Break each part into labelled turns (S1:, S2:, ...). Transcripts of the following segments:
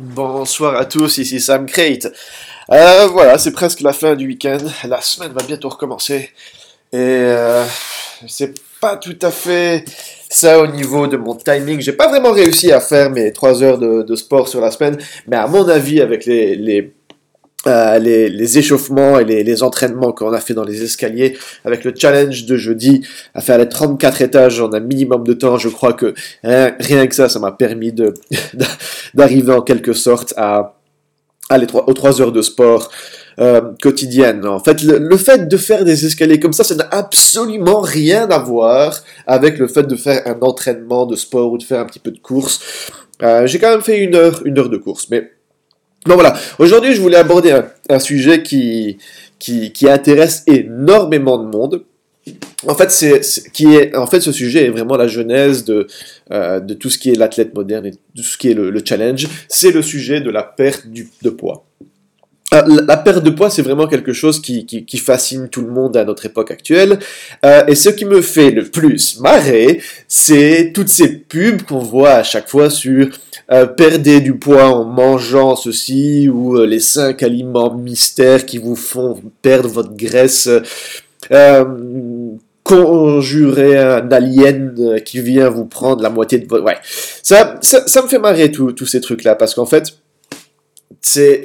S1: Bonsoir à tous, ici Sam Crate. Euh, voilà, c'est presque la fin du week-end. La semaine va bientôt recommencer. Et euh, c'est pas tout à fait ça au niveau de mon timing. J'ai pas vraiment réussi à faire mes 3 heures de, sport sur la semaine. Mais à mon avis, avec les, les euh, les, échauffements et les, entraînements qu'on a fait dans les escaliers avec le challenge de jeudi à faire les 34 étages en un minimum de temps. Je crois que rien, que ça, ça m'a permis de d'arriver en quelque sorte à, à aux 3 heures de sport euh, quotidienne. En fait, le, fait de faire des escaliers comme ça, ça n'a absolument rien à voir avec le fait de faire un entraînement de sport ou de faire un petit peu de course. Euh, j'ai quand même fait une heure, une heure de course, mais Voilà, aujourd'hui je voulais aborder un, sujet qui, qui, intéresse énormément de monde. En fait, c'est, ce sujet est vraiment la genèse de, euh, de tout ce qui est l'athlète moderne et tout ce qui est le, challenge. C'est le sujet de la perte de poids. Euh, la perte de poids, c'est vraiment quelque chose qui, qui, fascine tout le monde à notre époque actuelle. Euh, et ce qui me fait le plus marrer, c'est toutes ces pubs qu'on voit à chaque fois sur euh, perdez du poids en mangeant ceci ou euh, les cinq aliments mystères qui vous font perdre votre graisse. Euh, conjurer un alien qui vient vous prendre la moitié de votre... Ouais, ça, ça, me fait marrer tous ces trucs-là, parce qu'en fait, c'est...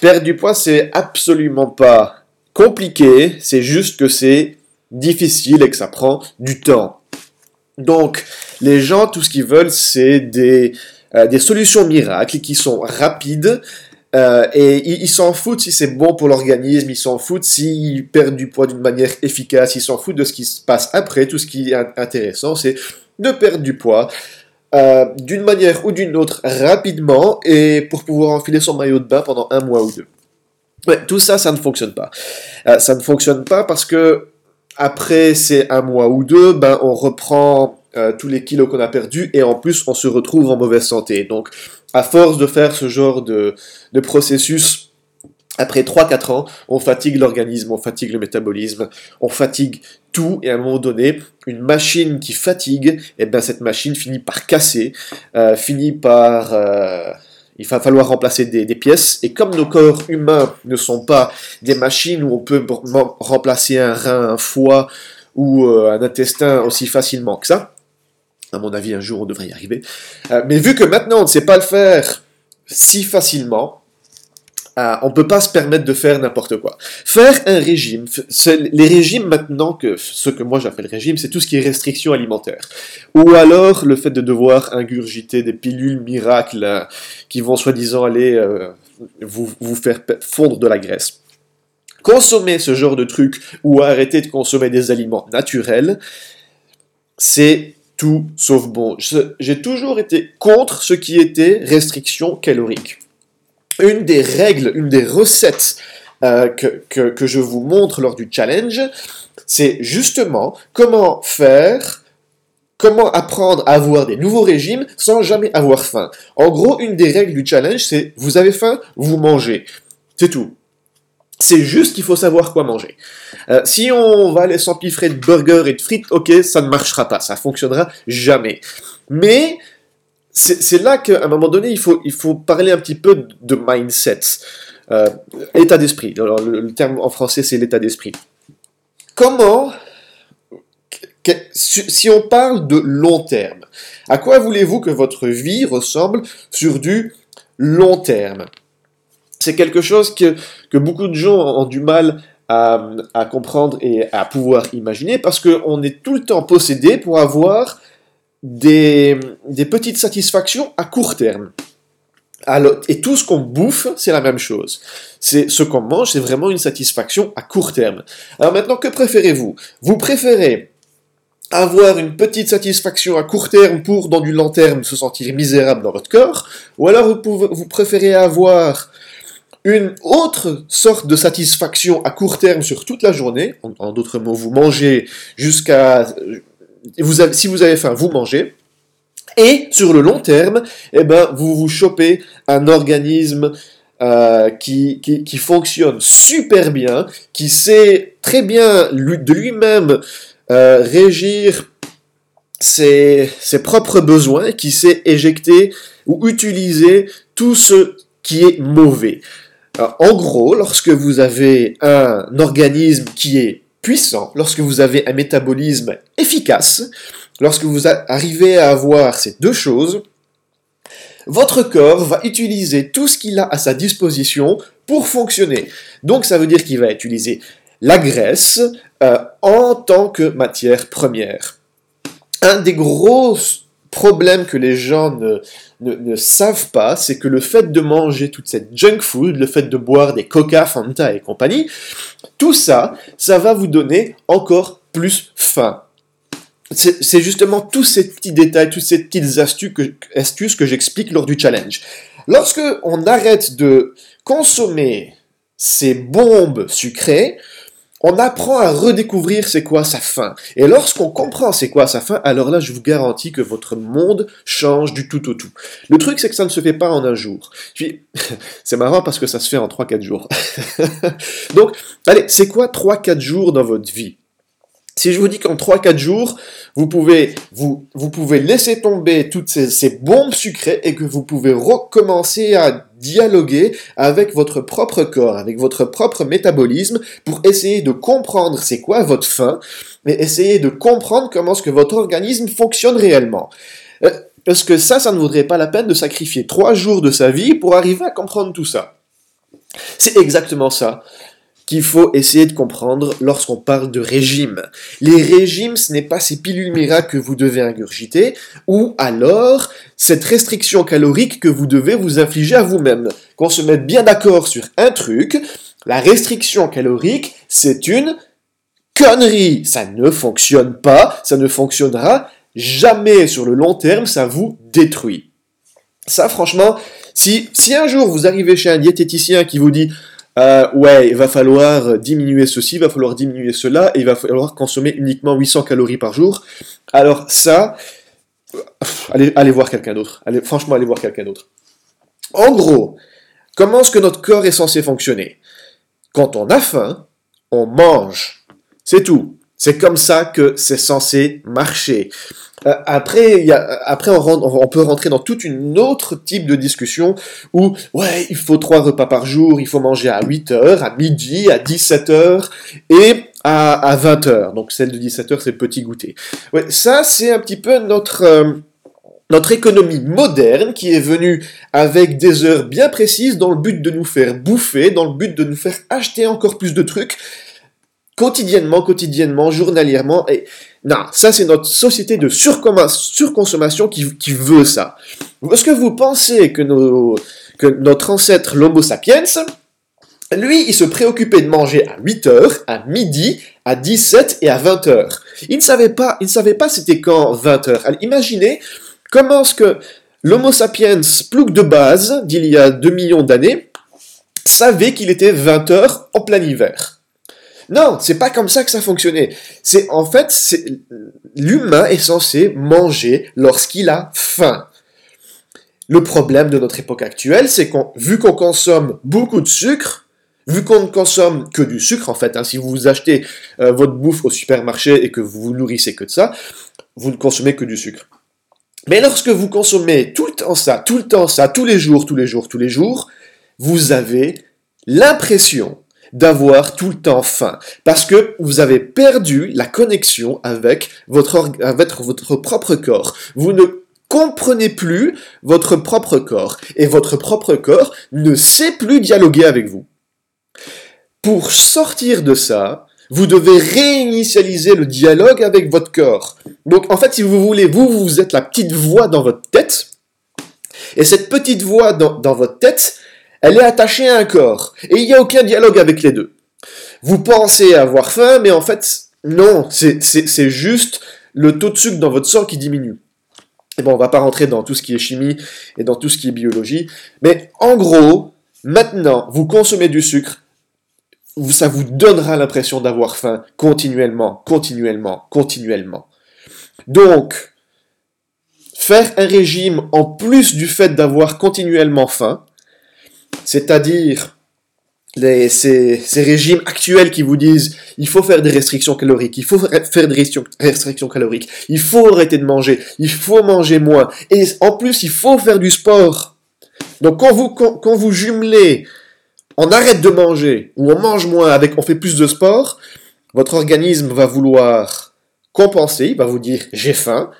S1: Perdre du poids, c'est absolument pas compliqué, c'est juste que c'est difficile et que ça prend du temps. Donc, les gens, tout ce qu'ils veulent, c'est des euh, des solutions miracles qui sont rapides. Euh, et ils s'en foutent si c'est bon pour l'organisme, ils s'en foutent s'ils perdent du poids d'une manière efficace, ils s'en foutent de ce qui se passe après. Tout ce qui est intéressant, c'est de perdre du poids euh, d'une manière ou d'une autre rapidement et pour pouvoir enfiler son maillot de bain pendant un mois ou deux. Ouais, tout ça, ça ne fonctionne pas. ça ne fonctionne pas parce que après ces un mois ou deux, ben on reprend euh, tous les kilos qu'on a perdus et en plus on se retrouve en mauvaise santé. Donc à force de faire ce genre de processus, après 3-4 ans, on fatigue l'organisme, on fatigue le métabolisme, on fatigue tout et à un moment donné, une machine qui fatigue, et eh bien cette machine finit par casser, euh, finit par... Euh, il va falloir remplacer des, pièces. Et comme nos corps humains ne sont pas des machines où on peut remplacer un rein, un foie ou un intestin aussi facilement que ça, à mon avis, un jour, on devrait y arriver. Euh, mais vu que maintenant, on ne sait pas le faire si facilement, euh, on peut pas se permettre de faire n'importe quoi. Faire un régime, les régimes maintenant, que ce que moi j'appelle régime, c'est tout ce qui est restriction alimentaire. Ou alors le fait de devoir ingurgiter des pilules miracles euh, qui vont soi-disant aller vous, vous faire fondre de la graisse. Consommer ce genre de trucs ou arrêter de consommer des aliments naturels, c'est tout sauf bon. J'ai toujours été contre ce qui était restriction calorique. Une des règles, une des recettes euh, que, que, je vous montre lors du challenge, c'est justement comment faire, comment apprendre à avoir des nouveaux régimes sans jamais avoir faim. En gros, une des règles du challenge, c'est vous avez faim, vous mangez. C'est tout. C'est juste qu'il faut savoir quoi manger. Euh, si on va aller s'empiffrer de burgers et de frites, ok, ça ne marchera pas, ça fonctionnera jamais. Mais c'est là qu'à un moment donné, il faut, il faut parler un petit peu de mindset, euh, état d'esprit. Le, terme en français, c'est l'état d'esprit. Comment, si on parle de long terme, à quoi voulez-vous que votre vie ressemble sur du long terme? C'est quelque chose que, que, beaucoup de gens ont du mal à, à comprendre et à pouvoir imaginer parce qu'on est tout le temps possédé pour avoir des, petites satisfactions à court terme. Et tout ce qu'on bouffe, c'est la même chose. C'est ce qu'on mange, c'est vraiment une satisfaction à court terme. Alors maintenant, que préférez-vous? Vous préférez avoir une petite satisfaction à court terme pour, dans du long terme, se sentir misérable dans votre corps, ou alors vous préférez avoir une autre sorte de satisfaction à court terme sur toute la journée? En, d'autres mots, vous mangez jusqu'à... Si vous avez faim, vous mangez. Et sur le long terme, eh ben, vous vous chopez un organisme euh, qui, qui, fonctionne super bien, qui sait très bien de lui-même euh, régir ses, ses propres besoins, qui sait éjecter ou utiliser tout ce qui est mauvais. en gros, lorsque vous avez un organisme qui est puissant, lorsque vous avez un métabolisme efficace, lorsque vous arrivez à avoir ces deux choses, votre corps va utiliser tout ce qu'il a à sa disposition pour fonctionner. Donc ça veut dire qu'il va utiliser la graisse euh, en tant que matière première. Un des gros problèmes que les gens ne, ne, savent pas, c'est que le fait de manger toute cette junk food, le fait de boire des Coca, Fanta et compagnie, tout ça, ça va vous donner encore plus faim. C'est justement tous ces petits détails, toutes ces petites astuces que, astuces que j'explique lors du challenge. Lorsque on arrête de consommer ces bombes sucrées, on apprend à redécouvrir c'est quoi sa faim. Et lorsqu'on comprend c'est quoi sa faim, alors là, je vous garantis que votre monde change du tout au tout. Le truc, c'est que ça ne se fait pas en un jour. Puis, c'est marrant parce que ça se fait en 3-4 jours. Donc, allez, c'est quoi 3-4 jours dans votre vie? Si je vous dis qu'en 3-4 jours, vous pouvez, laisser tomber toutes ces, bombes sucrées et que vous pouvez recommencer à dialoguer avec votre propre corps, avec votre propre métabolisme pour essayer de comprendre c'est quoi votre faim et essayer de comprendre comment est-ce que votre organisme fonctionne réellement. Euh, parce que ça, ça ne vaudrait pas la peine de sacrifier 3 jours de sa vie pour arriver à comprendre tout ça. C'est exactement ça qu'il faut essayer de comprendre lorsqu'on parle de régime. Les régimes, ce n'est pas ces pilules miracles que vous devez ingurgiter, ou alors cette restriction calorique que vous devez vous infliger à vous-même. Qu'on se mette bien d'accord sur un truc, la restriction calorique, c'est une connerie. Ça ne fonctionne pas, ça ne fonctionnera jamais sur le long terme, ça vous détruit. Ça, franchement, si, si un jour vous arrivez chez un diététicien qui vous dit euh, ouais, il va falloir diminuer ceci, il va falloir diminuer cela, et il va falloir consommer uniquement 800 calories par jour. Alors ça, allez, allez voir quelqu'un d'autre. Allez, franchement, allez voir quelqu'un d'autre. En gros, comment est-ce que notre corps est censé fonctionner? Quand on a faim, on mange. C'est tout. C'est comme ça que c'est censé marcher. Euh, après, y a, après on, on, peut rentrer dans toute une autre type de discussion où, ouais, il faut trois repas par jour, il faut manger à 8 heures, à midi, à 17 heures et à, à 20 heures. Donc celle de 17 heures, c'est le petit goûter. Ouais, ça, c'est un petit peu notre... Euh, notre économie moderne qui est venue avec des heures bien précises dans le but de nous faire bouffer, dans le but de nous faire acheter encore plus de trucs, quotidiennement, quotidiennement, journalièrement. Et non, ça c'est notre société de surconsommation qui, qui veut ça. Est-ce que vous pensez que, notre ancêtre l'Homo sapiens, lui, il se préoccupait de manger à 8 heures, à midi, à 17 et à 20 heures? Il ne savait pas, c'était quand 20 heures. Imaginez comment est-ce que l'Homo sapiens, plouc de base, d'il y a 2 millions d'années, savait qu'il était 20 heures en plein hiver. Non, c'est pas comme ça que ça fonctionnait. C'est en fait, l'humain est censé manger lorsqu'il a faim. Le problème de notre époque actuelle, c'est qu'on, vu qu'on consomme beaucoup de sucre, vu qu'on ne consomme que du sucre en fait, hein, si vous achetez euh, votre bouffe au supermarché et que vous vous nourrissez que de ça, vous ne consommez que du sucre. Mais lorsque vous consommez tout le temps ça, tout le temps ça, tous les jours, tous les jours, tous les jours, vous avez l'impression d'avoir tout le temps faim, parce que vous avez perdu la connexion avec votre, avec votre propre corps. Vous ne comprenez plus votre propre corps, et votre propre corps ne sait plus dialoguer avec vous. Pour sortir de ça, vous devez réinitialiser le dialogue avec votre corps. Donc en fait, si vous voulez, vous, vous êtes la petite voix dans votre tête, et cette petite voix dans, dans votre tête, elle est attachée à un corps. Et il n'y a aucun dialogue avec les deux. Vous pensez avoir faim, mais en fait, non, c'est juste le taux de sucre dans votre sang qui diminue. Et bon, on va pas rentrer dans tout ce qui est chimie et dans tout ce qui est biologie, mais en gros, maintenant, vous consommez du sucre, ça vous donnera l'impression d'avoir faim continuellement, continuellement, continuellement. Donc, faire un régime en plus du fait d'avoir continuellement faim, c'est-à-dire ces, régimes actuels qui vous disent il faut faire des restrictions caloriques, il faut faire des restrictions caloriques, il faut arrêter de manger, il faut manger moins, et en plus il faut faire du sport. Donc quand vous, quand, quand vous jumelez on arrête de manger ou on mange moins avec on fait plus de sport, votre organisme va vouloir compenser, il va vous dire j'ai faim.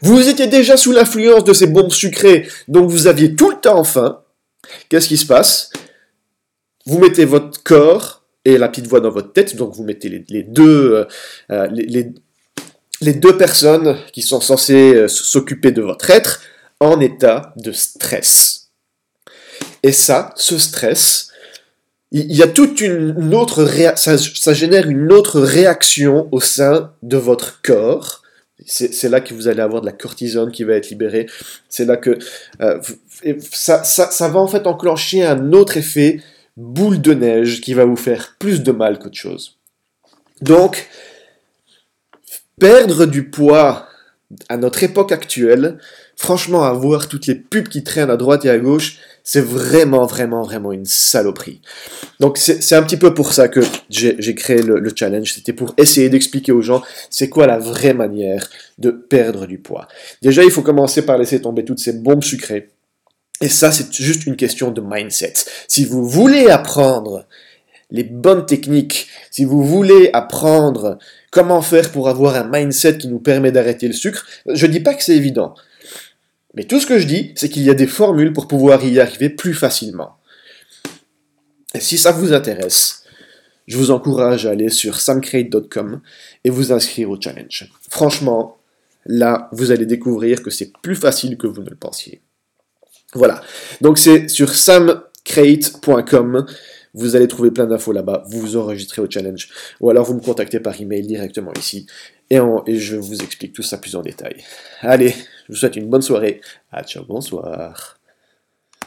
S1: Vous étiez déjà sous l'influence de ces bombes sucrées, donc vous aviez tout le temps faim. Qu'est-ce qui se passe? Vous mettez votre corps et la petite voix dans votre tête, donc vous mettez les, deux, euh, euh, les, deux personnes qui sont censées euh, s'occuper de votre être en état de stress. Et ça, ce stress, il y a toute une autre ça, génère une autre réaction au sein de votre corps. C'est là que vous allez avoir de la cortisone qui va être libérée. C'est là que euh, ça, ça, va en fait enclencher un autre effet boule de neige qui va vous faire plus de mal qu'autre chose. Donc, perdre du poids à notre époque actuelle, franchement, avoir toutes les pubs qui traînent à droite et à gauche, c'est vraiment, vraiment, vraiment une saloperie. Donc c'est un petit peu pour ça que j'ai créé le, le challenge. C'était pour essayer d'expliquer aux gens c'est quoi la vraie manière de perdre du poids. Déjà, il faut commencer par laisser tomber toutes ces bombes sucrées. Et ça, c'est juste une question de mindset. Si vous voulez apprendre les bonnes techniques, si vous voulez apprendre comment faire pour avoir un mindset qui nous permet d'arrêter le sucre, je dis pas que c'est évident. Mais tout ce que je dis, c'est qu'il y a des formules pour pouvoir y arriver plus facilement. Et si ça vous intéresse, je vous encourage à aller sur samcrate.com et vous inscrire au challenge. Franchement, là, vous allez découvrir que c'est plus facile que vous ne le pensiez. Voilà. Donc c'est sur samcrate.com. Vous allez trouver plein d'infos là-bas. Vous vous enregistrez au challenge. Ou alors vous me contactez par email directement ici. Et, et je vous explique tout ça plus en détail. Allez, je vous souhaite une bonne soirée. À ciao, bonsoir.